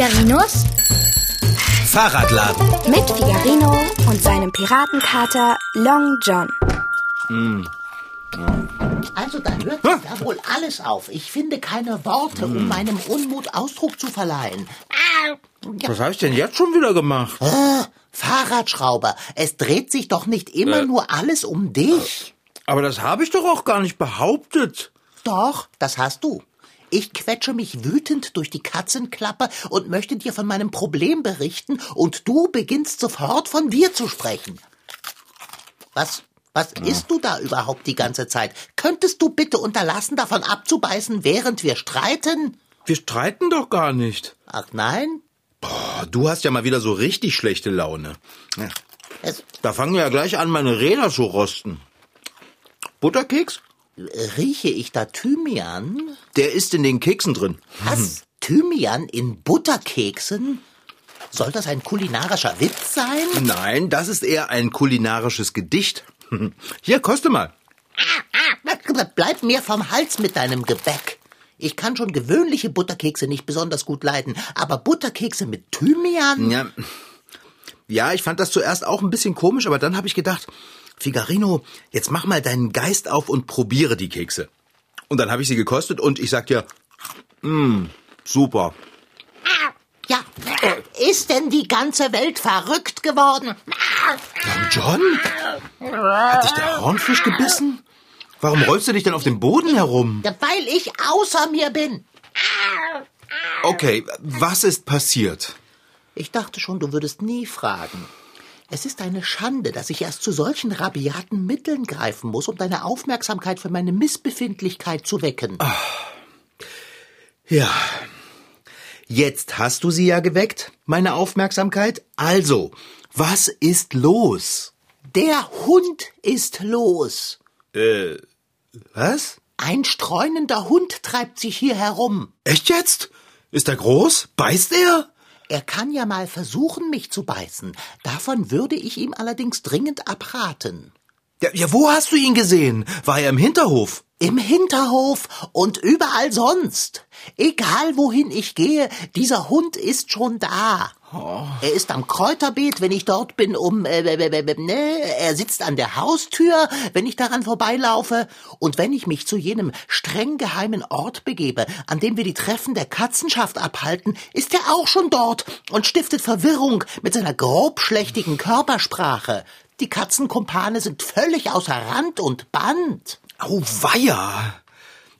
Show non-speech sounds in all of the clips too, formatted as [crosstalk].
Figarinos Fahrradladen. mit Figarino und seinem Piratenkater Long John. Also da hört sich da wohl alles auf. Ich finde keine Worte, um meinem Unmut Ausdruck zu verleihen. Was habe ich denn jetzt schon wieder gemacht? Äh, Fahrradschrauber, es dreht sich doch nicht immer Äh. nur alles um dich. Aber das habe ich doch auch gar nicht behauptet. Doch, das hast du. Ich quetsche mich wütend durch die Katzenklappe und möchte dir von meinem Problem berichten und du beginnst sofort von dir zu sprechen. Was, was isst du da überhaupt die ganze Zeit? Könntest du bitte unterlassen, davon abzubeißen, während wir streiten? Wir streiten doch gar nicht. Ach nein? Boah, du hast ja mal wieder so richtig schlechte Laune. Ja, Da fangen ja gleich an, meine Räder zu rosten. Butterkeks? Rieche ich da Thymian? Der ist in den Keksen drin. Was? Thymian in Butterkeksen? Soll das ein kulinarischer Witz sein? Nein, das ist eher ein kulinarisches Gedicht. [laughs] Hier, koste mal. Bleib mir vom Hals mit deinem Gebäck. Ich kann schon gewöhnliche Butterkekse nicht besonders gut leiden, aber Butterkekse mit Thymian? Ja, ja, ich fand das zuerst auch ein bisschen komisch, aber dann habe ich gedacht, Figarino, jetzt mach mal deinen Geist auf und probiere die Kekse. Und dann habe ich sie gekostet und ich sag dir, mh, super. Ja, ist denn die ganze Welt verrückt geworden? John? Hat dich der Hornfisch gebissen? Warum rollst du dich denn auf dem Boden herum? Weil ich außer mir bin. Okay, was ist passiert? Ich dachte schon, du würdest nie fragen. Es ist eine Schande, dass ich erst zu solchen rabiaten Mitteln greifen muss, um deine Aufmerksamkeit für meine Missbefindlichkeit zu wecken. Ja. Jetzt hast du sie ja geweckt, meine Aufmerksamkeit. Also, was ist los? Der Hund ist los. Was? Ein streunender Hund treibt sich hier herum. Echt jetzt? Ist er groß? Beißt er? Er kann ja mal versuchen, mich zu beißen. Davon würde ich ihm allerdings dringend abraten. Ja, ja, wo hast du ihn gesehen? War er im Hinterhof? Im Hinterhof und überall sonst. Egal wohin ich gehe, dieser Hund ist schon da. Er ist am Kräuterbeet, wenn ich dort bin, um, äh, äh, äh, äh, ne, er sitzt an der Haustür, wenn ich daran vorbeilaufe, und wenn ich mich zu jenem streng geheimen Ort begebe, an dem wir die Treffen der Katzenschaft abhalten, ist er auch schon dort und stiftet Verwirrung mit seiner grobschlächtigen Körpersprache. Die Katzenkumpane sind völlig außer Rand und Band. Au weia.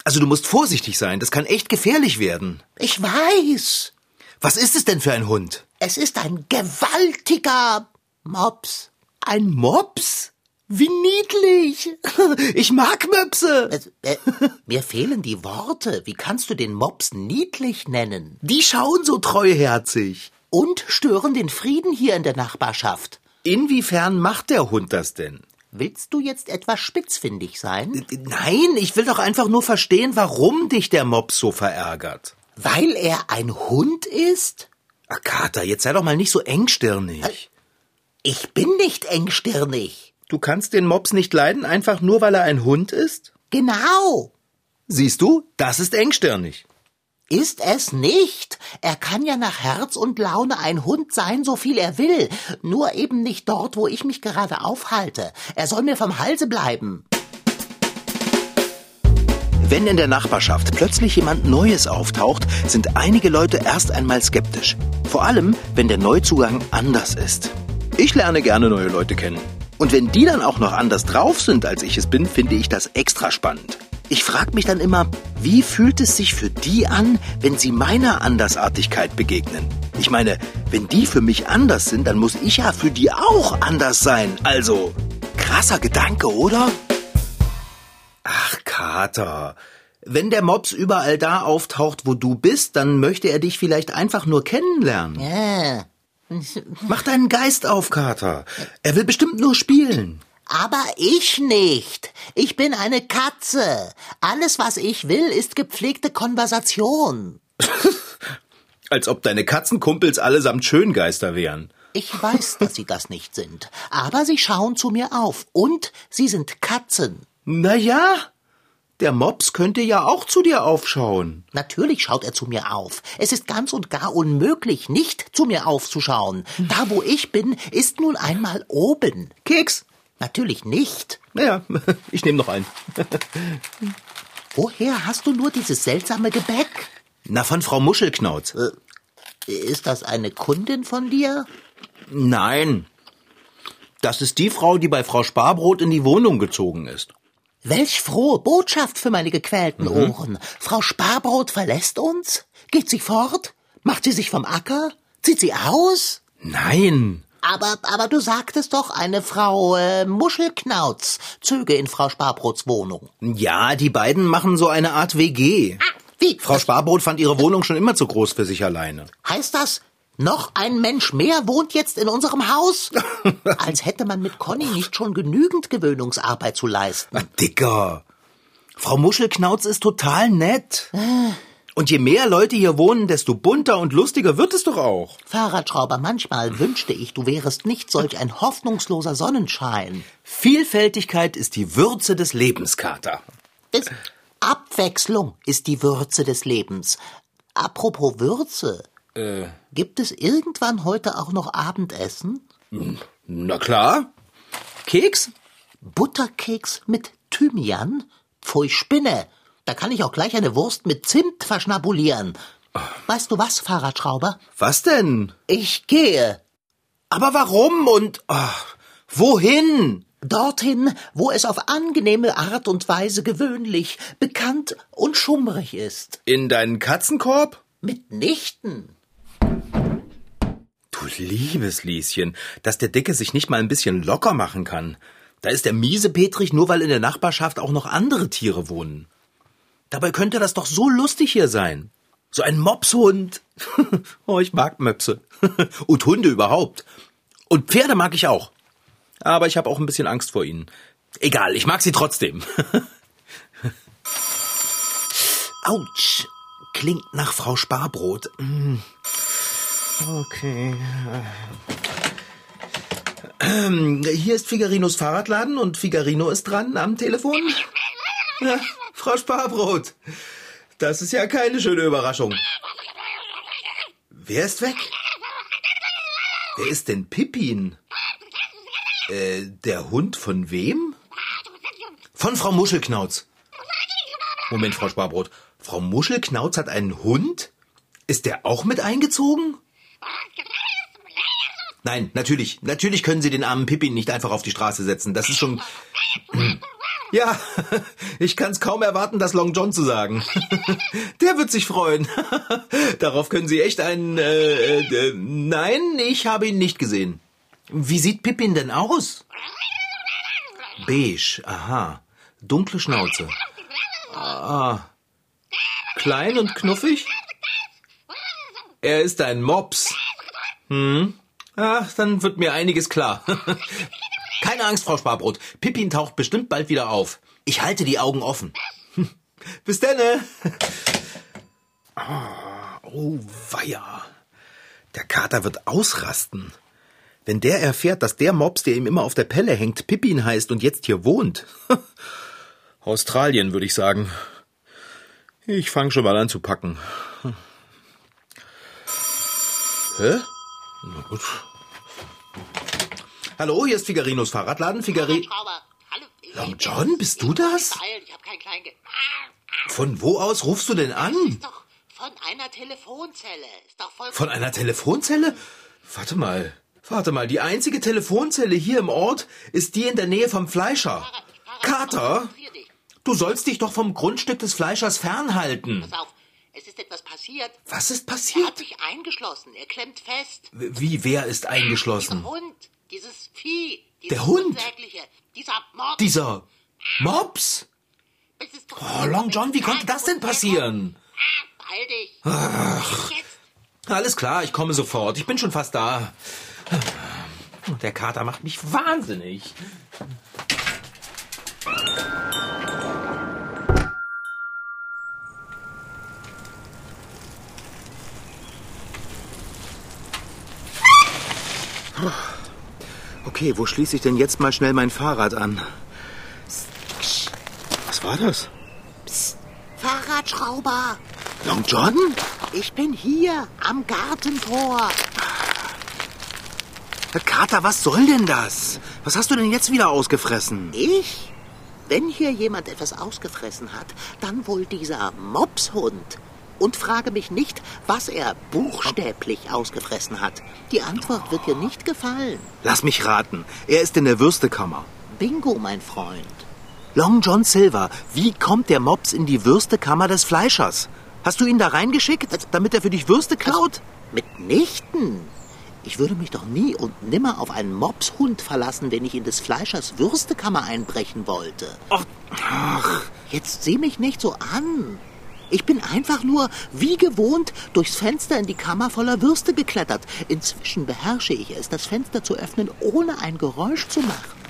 Also du musst vorsichtig sein, das kann echt gefährlich werden. Ich weiß. Was ist es denn für ein Hund? Es ist ein gewaltiger Mops. Ein Mops? Wie niedlich. [laughs] Ich mag Möpse. Es, äh, mir fehlen die Worte. Wie kannst du den Mops niedlich nennen? Die schauen so treuherzig. Und stören den Frieden hier in der Nachbarschaft. Inwiefern macht der Hund das denn? Willst du jetzt etwas spitzfindig sein? Nein, ich will doch einfach nur verstehen, warum dich der Mops so verärgert. Weil er ein Hund ist? Ach, Kater, jetzt sei doch mal nicht so engstirnig. Ich bin nicht engstirnig. Du kannst den Mops nicht leiden, einfach nur weil er ein Hund ist? Genau. Siehst du, das ist engstirnig. Ist es nicht. Er kann ja nach Herz und Laune ein Hund sein, so viel er will. Nur eben nicht dort, wo ich mich gerade aufhalte. Er soll mir vom Halse bleiben. Wenn in der Nachbarschaft plötzlich jemand Neues auftaucht, sind einige Leute erst einmal skeptisch. Vor allem, wenn der Neuzugang anders ist. Ich lerne gerne neue Leute kennen. Und wenn die dann auch noch anders drauf sind, als ich es bin, finde ich das extra spannend. Ich frage mich dann immer, wie fühlt es sich für die an, wenn sie meiner Andersartigkeit begegnen? Ich meine, wenn die für mich anders sind, dann muss ich ja für die auch anders sein. Also, krasser Gedanke, oder? Ach, Kater. Wenn der Mops überall da auftaucht, wo du bist, dann möchte er dich vielleicht einfach nur kennenlernen. Äh, Mach deinen Geist auf, Kater. Er will bestimmt nur spielen. Aber ich nicht. Ich bin eine Katze. Alles, was ich will, ist gepflegte Konversation. [laughs] Als ob deine Katzenkumpels allesamt Schöngeister wären. Ich weiß, dass sie das nicht sind. Aber sie schauen zu mir auf. Und sie sind Katzen. Na ja, Der Mops könnte ja auch zu dir aufschauen. Natürlich schaut er zu mir auf. Es ist ganz und gar unmöglich, nicht zu mir aufzuschauen. Da, wo ich bin, ist nun einmal oben. Keks? Natürlich nicht. Naja, [laughs] ich nehme noch einen. Woher hast du nur dieses seltsame Gebäck? Na, von Frau Muschelknauz. Äh, ist das eine Kundin von dir? Nein. Das ist die Frau, die bei Frau Sparbrot in die Wohnung gezogen ist. Welch frohe Botschaft für meine gequälten mhm. Ohren. Frau Sparbrot verlässt uns? Geht sie fort? Macht sie sich vom Acker? Zieht sie aus? Nein. Aber, aber du sagtest doch, eine Frau äh, Muschelknauz zöge in Frau Sparbrots Wohnung. Ja, die beiden machen so eine Art WG. Ah, wie? Frau Sparbrot fand ihre Wohnung schon immer zu groß für sich alleine. Heißt das, noch ein Mensch mehr wohnt jetzt in unserem Haus? [laughs] Als hätte man mit Conny nicht schon genügend Gewöhnungsarbeit zu leisten. Ach, Dicker. Frau Muschelknauz ist total nett. Und je mehr Leute hier wohnen, desto bunter und lustiger wird es doch auch. Fahrradschrauber, manchmal wünschte ich, du wärest nicht solch ein hoffnungsloser Sonnenschein. Vielfältigkeit ist die Würze des Lebens, Kater. Es Abwechslung ist die Würze des Lebens. Apropos Würze. Äh. Gibt es irgendwann heute auch noch Abendessen? Na klar. Keks? Butterkeks mit Thymian? Pfui Spinne. Da kann ich auch gleich eine Wurst mit Zimt verschnabulieren. Weißt du was, Fahrradschrauber? Was denn? Ich gehe. Aber warum und ach, wohin? Dorthin, wo es auf angenehme Art und Weise gewöhnlich, bekannt und schummrig ist. In deinen Katzenkorb? Mitnichten. Du liebes Lieschen, dass der Dicke sich nicht mal ein bisschen locker machen kann. Da ist der miese Petrich nur, weil in der Nachbarschaft auch noch andere Tiere wohnen. Dabei könnte das doch so lustig hier sein. So ein Mopshund. [laughs] oh, ich mag Möpse. [laughs] Und Hunde überhaupt. Und Pferde mag ich auch. Aber ich habe auch ein bisschen Angst vor ihnen. Egal, ich mag sie trotzdem. [laughs] Autsch. Klingt nach Frau Sparbrot. Mm. Okay. Ähm, hier ist Figarinos Fahrradladen und Figarino ist dran am Telefon. Ja, Frau Sparbrot. Das ist ja keine schöne Überraschung. Wer ist weg? Wer ist denn Pippin? Äh, der Hund von wem? Von Frau Muschelknauz. Moment, Frau Sparbrot. Frau Muschelknauz hat einen Hund? Ist der auch mit eingezogen? Nein, natürlich. Natürlich können Sie den armen Pippin nicht einfach auf die Straße setzen. Das ist schon. Ja, [laughs] ich kann es kaum erwarten, das Long John zu sagen. [laughs] Der wird sich freuen. [laughs] Darauf können Sie echt einen. Äh, äh, nein, ich habe ihn nicht gesehen. Wie sieht Pippin denn aus? Beige, aha. Dunkle Schnauze. Ah. Klein und knuffig? Er ist ein Mops. Hm. Ach, dann wird mir einiges klar. Keine Angst, Frau Sparbrot. Pippin taucht bestimmt bald wieder auf. Ich halte die Augen offen. [laughs] Bis denne. Ah, oh, weia. Der Kater wird ausrasten. Wenn der erfährt, dass der Mops, der ihm immer auf der Pelle hängt, Pippin heißt und jetzt hier wohnt. [laughs] Australien, würde ich sagen. Ich fange schon mal an zu packen. Hä? Na gut. Hallo, hier ist Figarinos Fahrradladen. Figari. Long John, bist du das? Von wo aus rufst du denn an? von einer Telefonzelle. Von einer Telefonzelle? Warte mal. Warte mal, die einzige Telefonzelle hier im Ort ist die in der Nähe vom Fleischer. Kater, du sollst dich doch vom Grundstück des Fleischers fernhalten. Pass auf, es ist etwas passiert. Was ist passiert? Er hat sich eingeschlossen. Er klemmt fest. Wie, wer ist eingeschlossen? Der Hund. Dieses Vieh. Dieses Der Hund? Dieser Mops. Dieser Mops? Oh, Long John, wie konnte das denn passieren? Beeil dich. Ach. Alles klar, ich komme sofort. Ich bin schon fast da. Der Kater macht mich wahnsinnig. Okay, wo schließe ich denn jetzt mal schnell mein Fahrrad an? Was war das? Fahrradschrauber. Long John? Ich bin hier am Gartentor. Kater, was soll denn das? Was hast du denn jetzt wieder ausgefressen? Ich? Wenn hier jemand etwas ausgefressen hat, dann wohl dieser Mopshund. Und frage mich nicht, was er buchstäblich ausgefressen hat. Die Antwort wird dir nicht gefallen. Lass mich raten. Er ist in der Würstekammer. Bingo, mein Freund. Long John Silver, wie kommt der Mops in die Würstekammer des Fleischers? Hast du ihn da reingeschickt, damit er für dich Würste klaut? Mitnichten. Ich würde mich doch nie und nimmer auf einen Mopshund verlassen, wenn ich in des Fleischers Würstekammer einbrechen wollte. Ach, ach. Jetzt sieh mich nicht so an. Ich bin einfach nur, wie gewohnt, durchs Fenster in die Kammer voller Würste geklettert. Inzwischen beherrsche ich es, das Fenster zu öffnen, ohne ein Geräusch zu machen.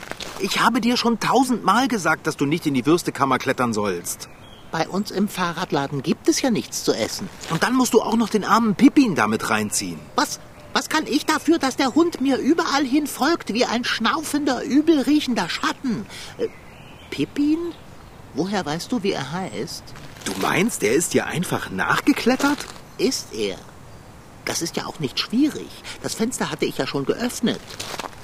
Ich habe dir schon tausendmal gesagt, dass du nicht in die Würstekammer klettern sollst. Bei uns im Fahrradladen gibt es ja nichts zu essen. Und dann musst du auch noch den armen Pippin damit reinziehen. Was? Was kann ich dafür, dass der Hund mir überall hin folgt, wie ein schnaufender, übel riechender Schatten? Äh, Pippin? Woher weißt du, wie er heißt? Du meinst, er ist dir einfach nachgeklettert? Ist er. Das ist ja auch nicht schwierig. Das Fenster hatte ich ja schon geöffnet.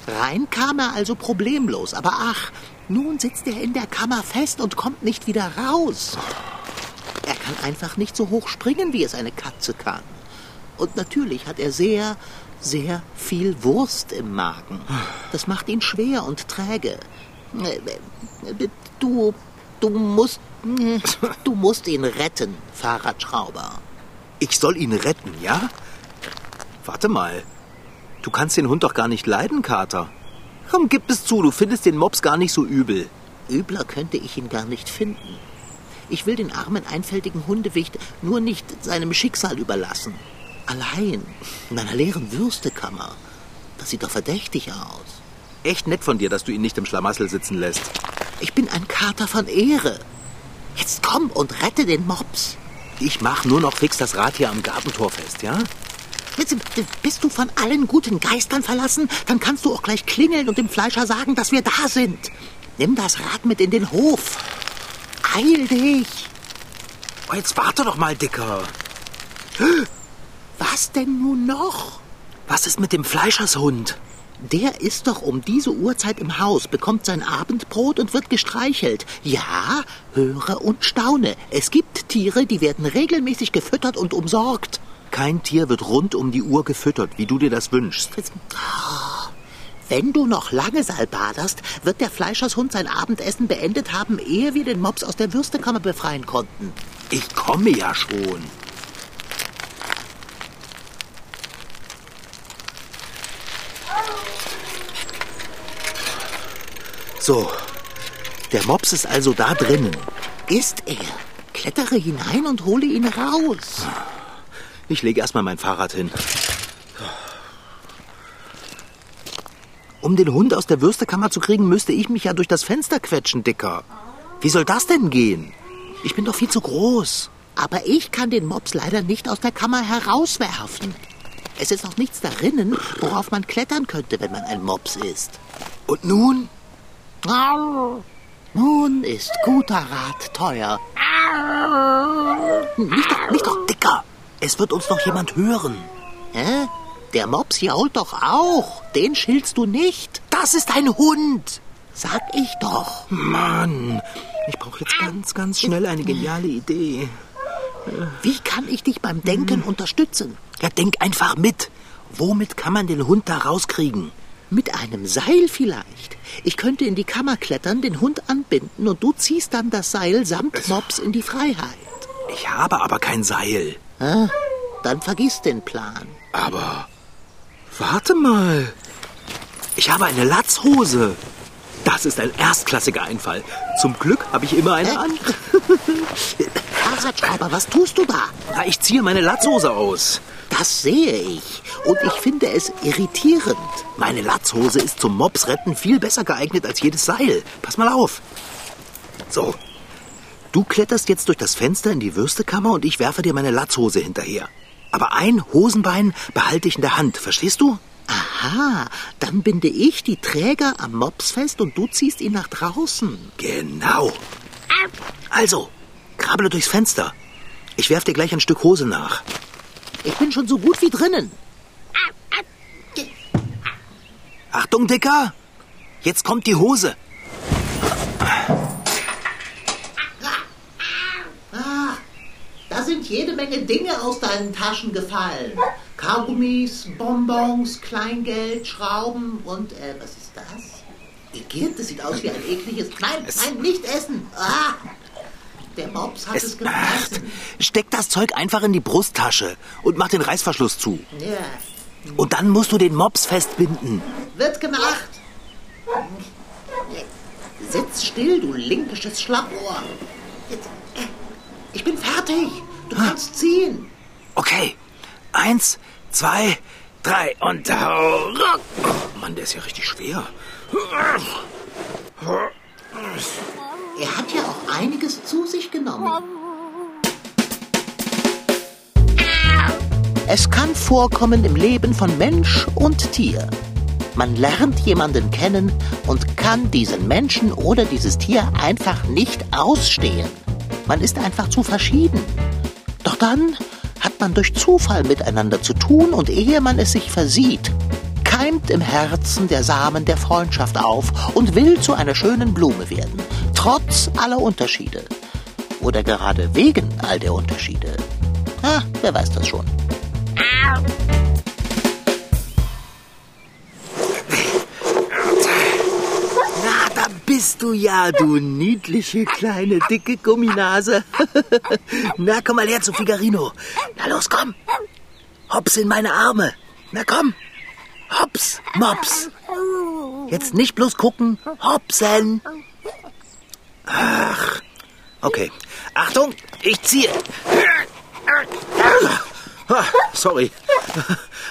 Rein kam er also problemlos. Aber ach, nun sitzt er in der Kammer fest und kommt nicht wieder raus. Er kann einfach nicht so hoch springen, wie es eine Katze kann. Und natürlich hat er sehr, sehr viel Wurst im Magen. Das macht ihn schwer und träge. Du, du musst, du musst ihn retten, Fahrradschrauber. Ich soll ihn retten, ja? Warte mal. Du kannst den Hund doch gar nicht leiden, Kater. Komm, gib es zu, du findest den Mops gar nicht so übel. Übler könnte ich ihn gar nicht finden. Ich will den armen, einfältigen Hundewicht nur nicht seinem Schicksal überlassen. Allein in einer leeren Würstekammer. Das sieht doch verdächtig aus. Echt nett von dir, dass du ihn nicht im Schlamassel sitzen lässt. Ich bin ein Kater von Ehre. Jetzt komm und rette den Mops. Ich mach nur noch fix das Rad hier am Gartentor fest, ja? Jetzt bist du von allen guten Geistern verlassen? Dann kannst du auch gleich klingeln und dem Fleischer sagen, dass wir da sind. Nimm das Rad mit in den Hof. Eil dich. Oh, jetzt warte doch mal, Dicker. Was denn nun noch? Was ist mit dem Fleischershund? Der ist doch um diese Uhrzeit im Haus, bekommt sein Abendbrot und wird gestreichelt. Ja, höre und staune. Es gibt Tiere, die werden regelmäßig gefüttert und umsorgt. Kein Tier wird rund um die Uhr gefüttert, wie du dir das wünschst. Wenn du noch lange salbaderst, wird der Fleischershund sein Abendessen beendet haben, ehe wir den Mops aus der Würstekammer befreien konnten. Ich komme ja schon. So, der Mops ist also da drinnen. Ist er? Klettere hinein und hole ihn raus. Ich lege erstmal mein Fahrrad hin. Um den Hund aus der Würstekammer zu kriegen, müsste ich mich ja durch das Fenster quetschen, Dicker. Wie soll das denn gehen? Ich bin doch viel zu groß. Aber ich kann den Mops leider nicht aus der Kammer herauswerfen. Es ist auch nichts darinnen, worauf man klettern könnte, wenn man ein Mops ist. Und nun? Nun ist guter Rat teuer. Nicht doch, nicht doch, Dicker. Es wird uns noch jemand hören. Hä? Der Mops jault doch auch. Den schillst du nicht. Das ist ein Hund. Sag ich doch. Mann, ich brauche jetzt ganz, ganz schnell eine geniale Idee. Wie kann ich dich beim Denken unterstützen? Ja, denk einfach mit. Womit kann man den Hund da rauskriegen? Mit einem Seil vielleicht. Ich könnte in die Kammer klettern, den Hund anbinden und du ziehst dann das Seil samt Mops in die Freiheit. Ich habe aber kein Seil. Ah, dann vergiss den Plan. Aber warte mal. Ich habe eine Latzhose. Das ist ein erstklassiger Einfall. Zum Glück habe ich immer eine an. [laughs] Fahrradschrauber, was tust du da? Na, ich ziehe meine Latzhose aus. Das sehe ich. Und ich finde es irritierend. Meine Latzhose ist zum Mopsretten viel besser geeignet als jedes Seil. Pass mal auf. So. Du kletterst jetzt durch das Fenster in die Würstekammer und ich werfe dir meine Latzhose hinterher. Aber ein Hosenbein behalte ich in der Hand, verstehst du? Aha, dann binde ich die Träger am Mops fest und du ziehst ihn nach draußen. Genau. Also, krabbele durchs Fenster. Ich werf dir gleich ein Stück Hose nach. Ich bin schon so gut wie drinnen. Achtung, Dicker! Jetzt kommt die Hose. Da sind jede Menge Dinge aus deinen Taschen gefallen. Kaugummis, Bonbons, Kleingeld, Schrauben und, äh, was ist das? Igitt, das sieht aus wie ein ekliges... Nein, nein, nicht essen! Ah! Der Mops hat es, Es, gefressen. steck das Zeug einfach in die Brusttasche und mach den Reißverschluss zu. Ja, Und dann musst du den Mops festbinden. wird gemacht. Sitz still, du linkisches Schlappohr. Äh, Ich bin fertig. Du kannst ziehen. Okay. Eins, zwei, drei und hau. Oh Mann, der ist ja richtig schwer. Er hat ja auch einiges zu sich genommen. Es kann vorkommen im Leben von Mensch und Tier. Man lernt jemanden kennen und kann diesen Menschen oder dieses Tier einfach nicht ausstehen. Man ist einfach zu verschieden. Doch dann hat man durch Zufall miteinander zu tun und ehe man es sich versieht, keimt im Herzen der Samen der Freundschaft auf und will zu einer schönen Blume werden, trotz aller Unterschiede. Oder gerade wegen all der Unterschiede. Ah, wer weiß das schon. Na, da bist du ja, du niedliche kleine dicke Gumminase. [laughs] Na, komm mal her zu Figarino. Na los, komm. Hops in meine Arme. Na komm. Hops, Mops. Jetzt nicht bloß gucken. Hopsen. Ach. Okay. Achtung, ich ziehe. Ah, Sorry.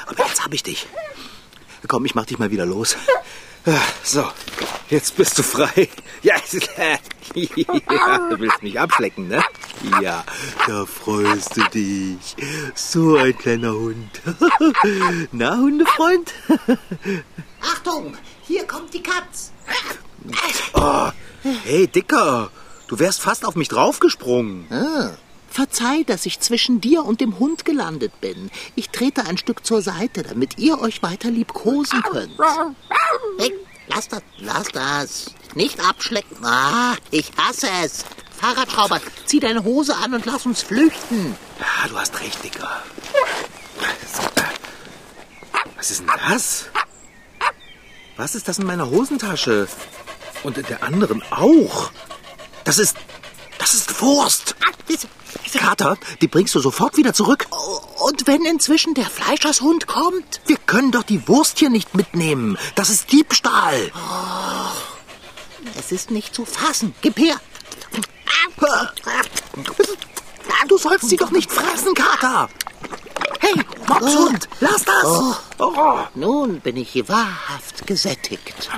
Aber jetzt hab ich dich. Komm, ich mach dich mal wieder los. Ah, So, jetzt bist du frei. Ja, [laughs] ja, du willst mich abschlecken, ne? Ja, da freust du dich. So ein kleiner Hund. [laughs] Na, Hundefreund? [laughs] Achtung, hier kommt die Katz. Hey, Dicker, du wärst fast auf mich draufgesprungen. Verzeih, dass ich zwischen dir und dem Hund gelandet bin. Ich trete ein Stück zur Seite, damit ihr euch weiter liebkosen könnt. Hey, lass das, lass das. Nicht abschlecken. Ah, ich hasse es. Fahrradschrauber, zieh deine Hose an und lass uns flüchten. Ja, du hast recht, Dicker. Was ist denn das? Was ist das in meiner Hosentasche? Und in der anderen auch. Das ist. Das ist Wurst. Kater, die bringst du sofort wieder zurück. Und wenn inzwischen der Fleischershund kommt? Wir können doch die Wurst hier nicht mitnehmen. Das ist Diebstahl. Es ist nicht zu fassen. Gib her. Du sollst sie doch nicht fressen, Kater. Hey, Mopshund, lass das. Oh. Nun bin ich hier wahrhaft gesättigt.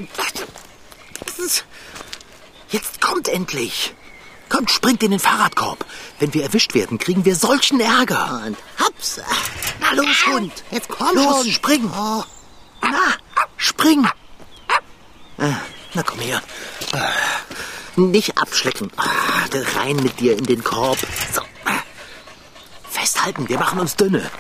Jetzt kommt endlich. Kommt, springt in den Fahrradkorb. Wenn wir erwischt werden, kriegen wir solchen Ärger. Und hops. Na los, Hund. Jetzt komm Los, schon. spring. Oh, Na, spring. Äh, Na komm her. nicht abschlecken. Da rein mit dir in den Korb. So. Festhalten, wir machen uns dünne.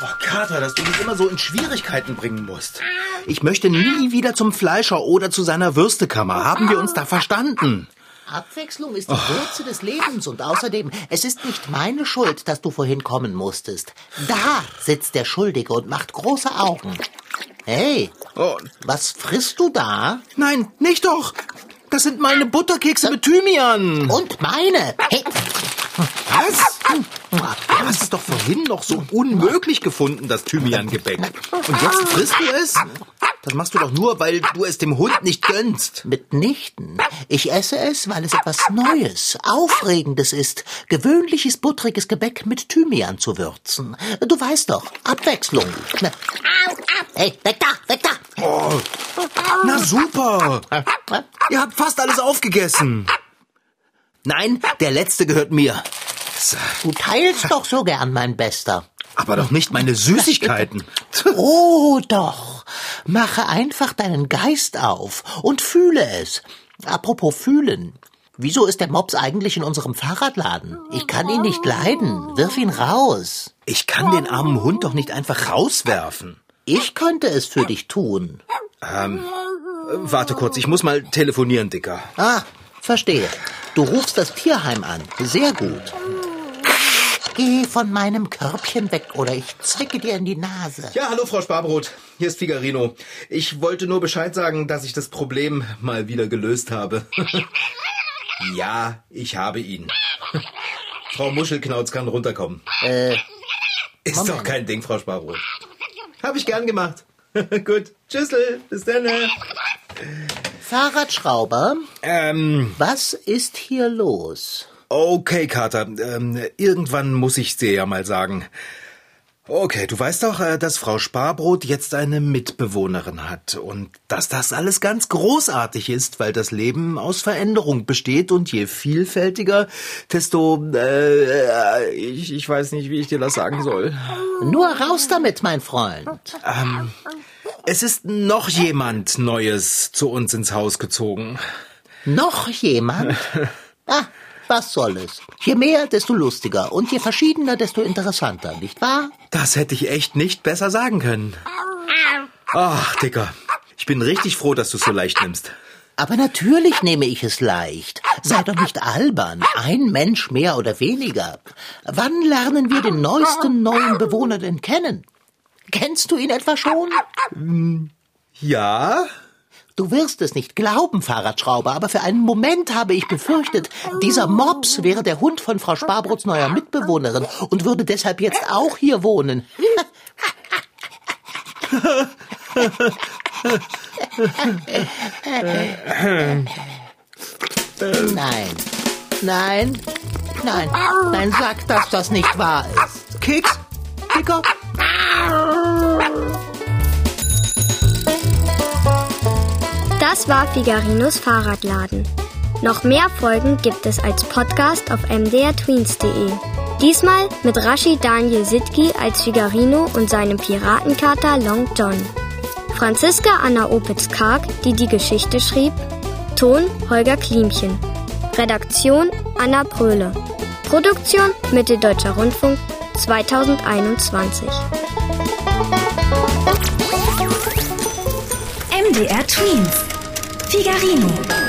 Oh, Kater, dass du mich immer so in Schwierigkeiten bringen musst. Ich möchte nie wieder zum Fleischer oder zu seiner Würstekammer. Haben wir uns da verstanden? Abwechslung ist die Wurzel des Lebens und außerdem, es ist nicht meine Schuld, dass du vorhin kommen musstest. Da sitzt der Schuldige und macht große Augen. Hey, Oh, was frisst du da? nein, nicht doch. Das sind meine Butterkekse mit Thymian. Und meine. Hey, Was? Du hast es doch vorhin noch so unmöglich gefunden, das Thymian-Gebäck. Und jetzt frisst du es? Das machst du doch nur, weil du es dem Hund nicht gönnst. mitnichten. Ich esse es, weil es etwas Neues, Aufregendes ist, gewöhnliches buttriges Gebäck mit Thymian zu würzen. Du weißt doch, Abwechslung. Hey, weg da, weg da. Oh, na super. Ihr habt fast alles aufgegessen. Nein, der letzte gehört mir. So, Du teilst doch so gern, mein Bester. Aber doch nicht meine Süßigkeiten. [laughs] Oh, doch. Mache einfach deinen Geist auf und fühle es. Apropos fühlen. Wieso ist der Mops eigentlich in unserem Fahrradladen? Ich kann ihn nicht leiden. Wirf ihn raus. Ich kann den armen Hund doch nicht einfach rauswerfen. Ich könnte es für dich tun. Ähm, warte kurz, ich muss mal telefonieren, Dicker. Ah, verstehe. Du rufst das Tierheim an. Sehr gut. Geh von meinem Körbchen weg oder ich zwicke dir in die Nase. Ja, hallo Frau Sparbrot. Hier ist Figarino. Ich wollte nur Bescheid sagen, dass ich das Problem mal wieder gelöst habe. [laughs] ja, ich habe ihn. Frau Muschelknauz kann runterkommen. Äh, Ist Moment. doch kein Ding, Frau Sparbrot. Hab ich gern gemacht. [laughs] Gut. Tschüssel. Bis dann. [laughs] Fahrradschrauber, Ähm, was ist hier los? okay, Kater. Ähm, irgendwann muss ich dir ja mal sagen. Okay, du weißt doch, äh, dass Frau Sparbrot jetzt eine Mitbewohnerin hat und dass das alles ganz großartig ist, weil das Leben aus Veränderung besteht und je vielfältiger, desto äh, ich, ich weiß nicht, wie ich dir das sagen soll. Nur raus damit, mein Freund. Es ist noch jemand Neues zu uns ins Haus gezogen. Noch jemand? [laughs] Ah, was soll es? Je mehr, desto lustiger und je verschiedener, desto interessanter, nicht wahr? Das hätte ich echt nicht besser sagen können. Ach, Dicker, ich bin richtig froh, dass du es so leicht nimmst. Aber natürlich nehme ich es leicht. Sei doch nicht albern. Ein Mensch mehr oder weniger. Wann lernen wir den neuesten neuen Bewohner denn kennen? Kennst du ihn etwa schon? Ja? Du wirst es nicht glauben, Fahrradschrauber, aber für einen Moment habe ich befürchtet, dieser Mops wäre der Hund von Frau Sparbrots neuer Mitbewohnerin und würde deshalb jetzt auch hier wohnen. Nein, nein, nein, nein, sag, dass das nicht wahr ist. Keks, Dicker, Das war Figarinos Fahrradladen. Noch mehr Folgen gibt es als Podcast auf mdrtweens.de. Diesmal mit Rashid Daniel Sitki als Figarino und seinem Piratenkater Long John. Franziska Anna Opitz-Karg, die die Geschichte schrieb. Ton Holger Klimchen. Redaktion Anna Bröhle. Produktion Mitteldeutscher Rundfunk 2021. MDR Twins. Figarino.